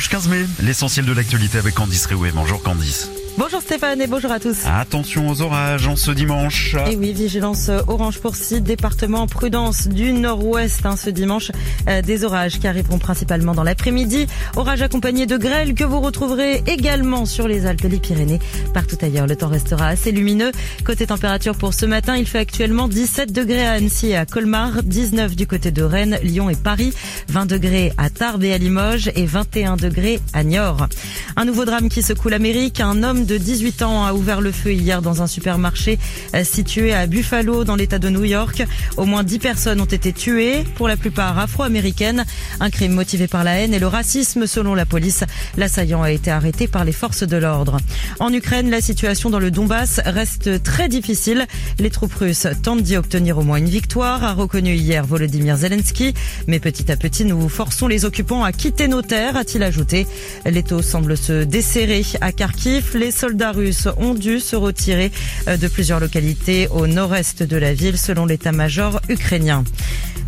Dimanche 15 mai, l'essentiel de l'actualité avec Candice Réoué. Bonjour Candice. Bonjour Stéphane et bonjour à tous. Attention aux orages en ce dimanche. Et oui, vigilance orange pour six départements, prudence du nord-ouest hein, ce dimanche. Euh, des orages qui arriveront principalement dans l'après-midi. Orages accompagnés de grêles que vous retrouverez également sur les Alpes et les Pyrénées. Partout ailleurs, le temps restera assez lumineux. Côté température pour ce matin, il fait actuellement 17 degrés à Annecy et à Colmar, 19 du côté de Rennes, Lyon et Paris, 20 degrés à Tarbes et à Limoges et 21 degrés à Niort. Un nouveau drame qui secoue l'Amérique. Un homme de 18 ans a ouvert le feu hier dans un supermarché euh, situé à Buffalo dans l'état de New York. Au moins 10 personnes ont été tuées, pour la plupart afro-américaines. Un crime motivé par la haine et le racisme selon la police. L'assaillant a été arrêté par les forces de l'ordre. En Ukraine, la situation dans le Donbass reste très difficile. Les troupes russes tentent d'y obtenir au moins une victoire, a reconnu hier Volodymyr Zelensky. Mais petit à petit, nous forçons les occupants à quitter nos terres, a-t-il ajouté. Les taux semblent se desserrer à Kharkiv. Soldats russes ont dû se retirer euh, de plusieurs localités au nord-est de la ville selon l'état-major ukrainien.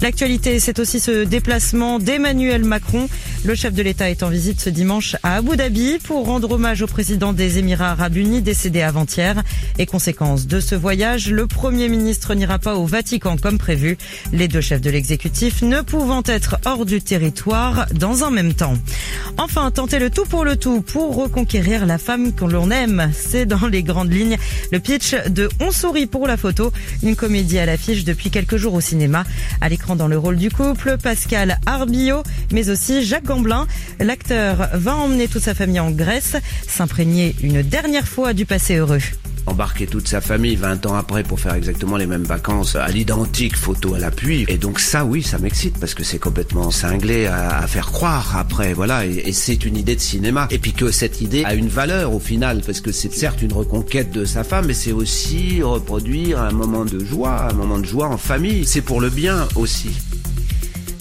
L'actualité, c'est aussi ce déplacement d'Emmanuel Macron. Le chef de l'État est en visite ce dimanche à Abu Dhabi pour rendre hommage au président des Émirats arabes unis décédé avant-hier. Et conséquence de ce voyage, le Premier ministre n'ira pas au Vatican comme prévu. Les deux chefs de l'exécutif ne pouvant être hors du territoire dans un même temps. Enfin, tenter le tout pour le tout pour reconquérir la femme que l'on C'est dans les grandes lignes le pitch de On sourit pour la photo, une comédie à l'affiche depuis quelques jours au cinéma. À l'écran dans le rôle du couple, Pascal Arbillot, mais aussi Jacques Gamblin. L'acteur va emmener toute sa famille en Grèce, s'imprégner une dernière fois du passé heureux. Embarquer toute sa famille 20 ans après pour faire exactement les mêmes vacances à l'identique photo à l'appui. Et donc ça, oui, ça m'excite parce que c'est complètement cinglé à, faire croire après, voilà. Et, et c'est une idée de cinéma. Et puis que cette idée a une valeur au final parce que c'est certes une reconquête de sa femme, mais c'est aussi reproduire un moment de joie, un moment de joie en famille. C'est pour le bien aussi.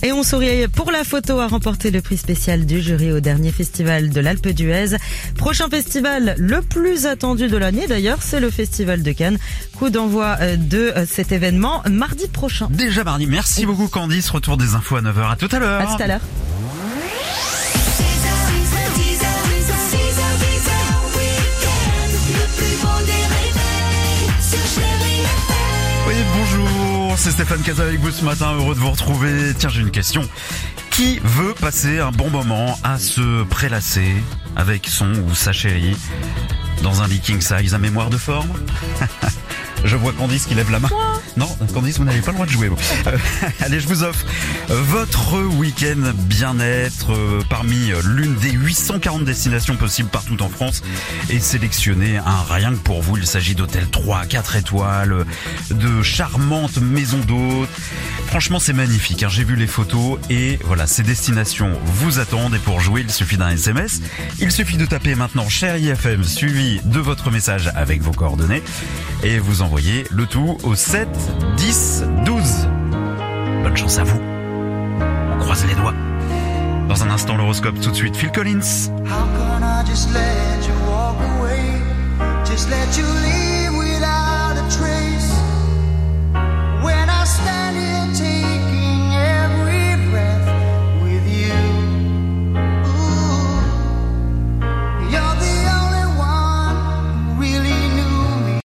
Et on sourit pour la photo à remporter le prix spécial du jury au dernier festival de l'Alpe d'Huez. Prochain festival, le plus attendu de l'année d'ailleurs, c'est le festival de Cannes. Coup d'envoi euh, de euh, cet événement mardi prochain. Déjà mardi. Merci beaucoup Candice. Retour des infos à 9h. À tout à l'heure. À tout à l'heure. Oui, C'est Stéphane Casa avec vous ce matin. Heureux de vous retrouver. Tiens, j'ai une question. Qui veut passer un bon moment à se prélasser avec son ou sa chérie dans un lit king size à mémoire de forme? Je vois Candice qui lève la main. Non, Candice, vous n'avez pas le droit de jouer. Euh, allez, je vous offre votre week-end bien-être euh, parmi l'une des 840 destinations possibles partout en France et sélectionner un rien que pour vous. Il s'agit d'hôtels 3, 4 étoiles, de charmantes maisons d'hôtes. Franchement, c'est magnifique. hein. J'ai vu les photos et voilà, ces destinations vous attendent. Et pour jouer, il suffit d'un SMS. Il suffit de taper maintenant cher IFM suivi de votre message avec vos coordonnées et vous envoyez le tout au 7 10 12. Bonne chance à vous. On croise les doigts. Dans un instant, l'horoscope tout de suite, Phil Collins. How can I just let you walk away? Just let you leave?